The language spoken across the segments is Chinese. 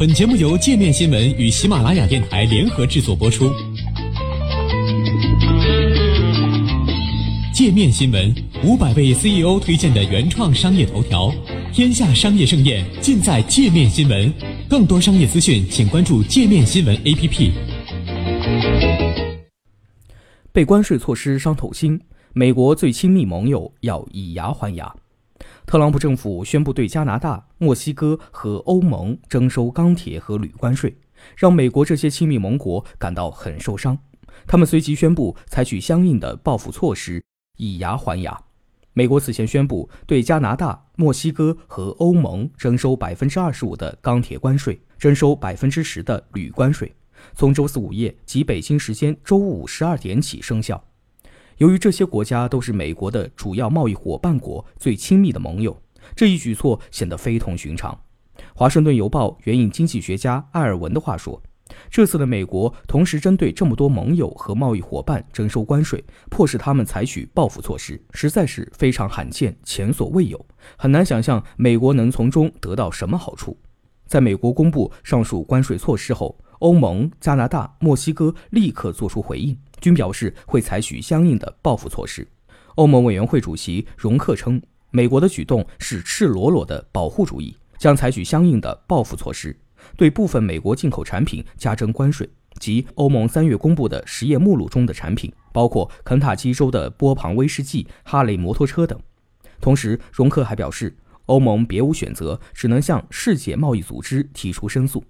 本节目由界面新闻与喜马拉雅电台联合制作播出。界面新闻五百位 CEO 推荐的原创商业头条，天下商业盛宴尽在界面新闻。更多商业资讯，请关注界面新闻 APP。被关税措施伤透心，美国最亲密盟友要以牙还牙。特朗普政府宣布对加拿大、墨西哥和欧盟征收钢铁和铝关税，让美国这些亲密盟国感到很受伤。他们随即宣布采取相应的报复措施，以牙还牙。美国此前宣布对加拿大、墨西哥和欧盟征收百分之二十五的钢铁关税，征收百分之十的铝关税，从周四午夜及北京时间周五十二点起生效。由于这些国家都是美国的主要贸易伙伴国、最亲密的盟友，这一举措显得非同寻常。华盛顿邮报援引经济学家艾尔文的话说：“这次的美国同时针对这么多盟友和贸易伙伴征收关税，迫使他们采取报复措施，实在是非常罕见、前所未有。很难想象美国能从中得到什么好处。”在美国公布上述关税措施后，欧盟、加拿大、墨西哥立刻作出回应。均表示会采取相应的报复措施。欧盟委员会主席容克称，美国的举动是赤裸裸的保护主义，将采取相应的报复措施，对部分美国进口产品加征关税，即欧盟三月公布的实验目录中的产品，包括肯塔基州的波旁威士忌、哈雷摩托车等。同时，容克还表示，欧盟别无选择，只能向世界贸易组织提出申诉。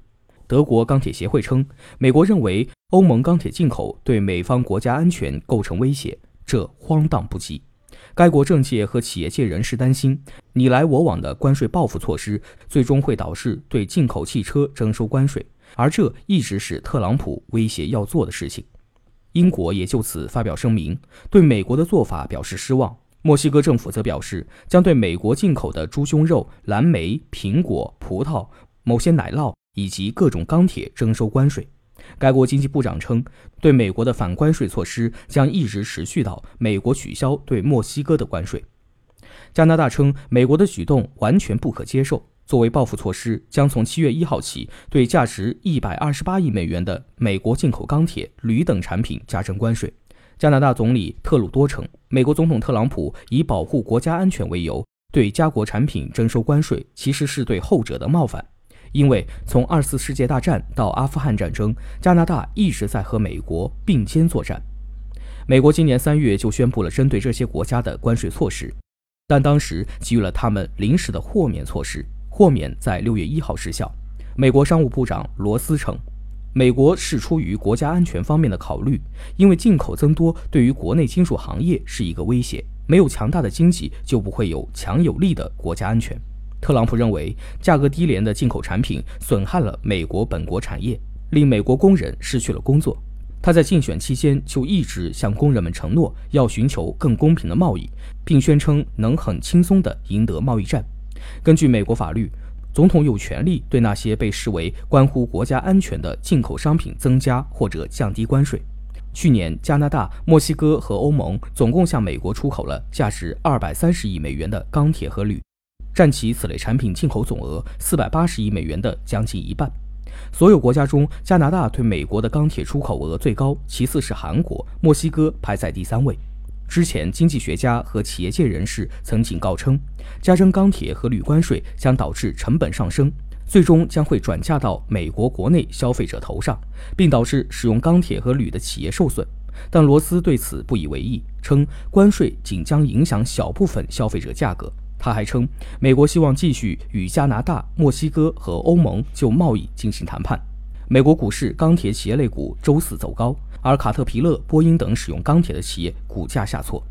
德国钢铁协会称，美国认为欧盟钢铁进口对美方国家安全构成威胁，这荒诞不稽。该国政界和企业界人士担心，你来我往的关税报复措施最终会导致对进口汽车征收关税，而这一直是特朗普威胁要做的事情。英国也就此发表声明，对美国的做法表示失望。墨西哥政府则表示，将对美国进口的猪胸肉、蓝莓、苹果、葡萄、某些奶酪。以及各种钢铁征收关税。该国经济部长称，对美国的反关税措施将一直持续到美国取消对墨西哥的关税。加拿大称，美国的举动完全不可接受，作为报复措施，将从七月一号起对价值一百二十八亿美元的美国进口钢铁、铝等产品加征关税。加拿大总理特鲁多称，美国总统特朗普以保护国家安全为由对加国产品征收关税，其实是对后者的冒犯。因为从二次世界大战到阿富汗战争，加拿大一直在和美国并肩作战。美国今年三月就宣布了针对这些国家的关税措施，但当时给予了他们临时的豁免措施，豁免在六月一号失效。美国商务部长罗斯称，美国是出于国家安全方面的考虑，因为进口增多对于国内金属行业是一个威胁，没有强大的经济就不会有强有力的国家安全。特朗普认为，价格低廉的进口产品损害了美国本国产业，令美国工人失去了工作。他在竞选期间就一直向工人们承诺要寻求更公平的贸易，并宣称能很轻松地赢得贸易战。根据美国法律，总统有权利对那些被视为关乎国家安全的进口商品增加或者降低关税。去年，加拿大、墨西哥和欧盟总共向美国出口了价值二百三十亿美元的钢铁和铝。占其此类产品进口总额四百八十亿美元的将近一半。所有国家中，加拿大对美国的钢铁出口额最高，其次是韩国，墨西哥排在第三位。之前，经济学家和企业界人士曾警告称，加征钢铁和铝关税将导致成本上升，最终将会转嫁到美国国内消费者头上，并导致使用钢铁和铝的企业受损。但罗斯对此不以为意，称关税仅将影响小部分消费者价格。他还称，美国希望继续与加拿大、墨西哥和欧盟就贸易进行谈判。美国股市钢铁企业类股周四走高，而卡特皮勒、波音等使用钢铁的企业股价下挫。